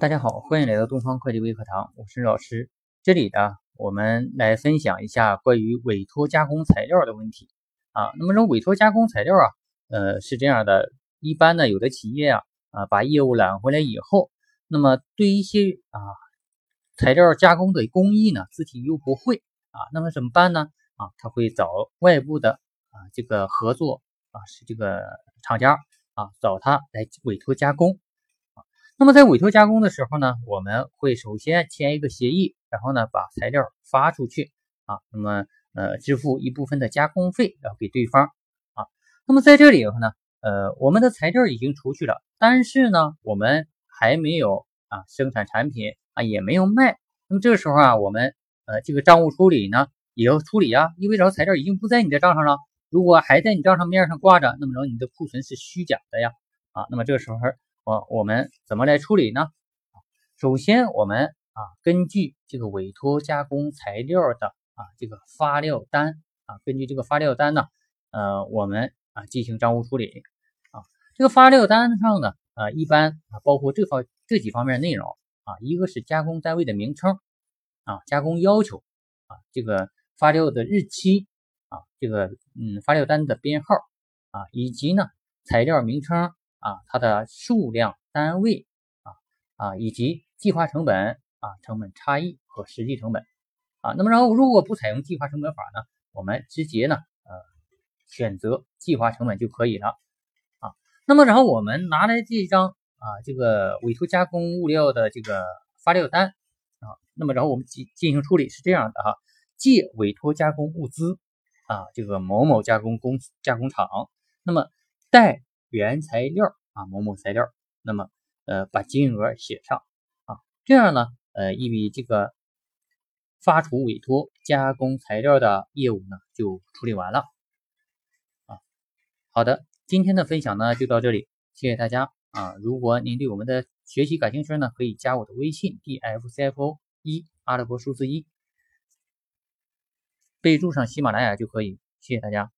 大家好，欢迎来到东方会计微课堂，我是老师。这里呢，我们来分享一下关于委托加工材料的问题啊。那么，这种委托加工材料啊，呃，是这样的，一般呢，有的企业啊啊，把业务揽回来以后，那么对一些啊材料加工的工艺呢，自己又不会啊，那么怎么办呢？啊，他会找外部的啊这个合作啊是这个厂家啊找他来委托加工。那么在委托加工的时候呢，我们会首先签一个协议，然后呢把材料发出去啊，那么呃支付一部分的加工费要给对方啊。那么在这里头呢，呃我们的材料已经出去了，但是呢我们还没有啊生产产品啊也没有卖。那么这个时候啊，我们呃这个账务处理呢也要处理啊，意味着材料已经不在你的账上了。如果还在你账上面上挂着，那么着你的库存是虚假的呀啊。那么这个时候。我我们怎么来处理呢？首先，我们啊根据这个委托加工材料的啊这个发料单啊，根据这个发料单呢，呃，我们啊进行账务处理啊。这个发料单上呢，啊一般啊包括这方这几方面内容啊，一个是加工单位的名称啊，加工要求啊，这个发料的日期啊，这个嗯发料单的编号啊，以及呢材料名称。啊，它的数量单位啊啊，以及计划成本啊，成本差异和实际成本啊。那么，然后如果不采用计划成本法呢，我们直接呢呃选择计划成本就可以了啊。那么，然后我们拿来这张啊这个委托加工物料的这个发料单啊，那么然后我们进进行处理是这样的哈，借委托加工物资啊这个某某加工公加工厂，那么贷。原材料啊，某某材料，那么呃，把金额写上啊，这样呢，呃，一笔这个发出委托加工材料的业务呢就处理完了啊。好的，今天的分享呢就到这里，谢谢大家啊。如果您对我们的学习感兴趣呢，可以加我的微信 d f c f o 一阿拉伯数字一，备注上喜马拉雅就可以。谢谢大家。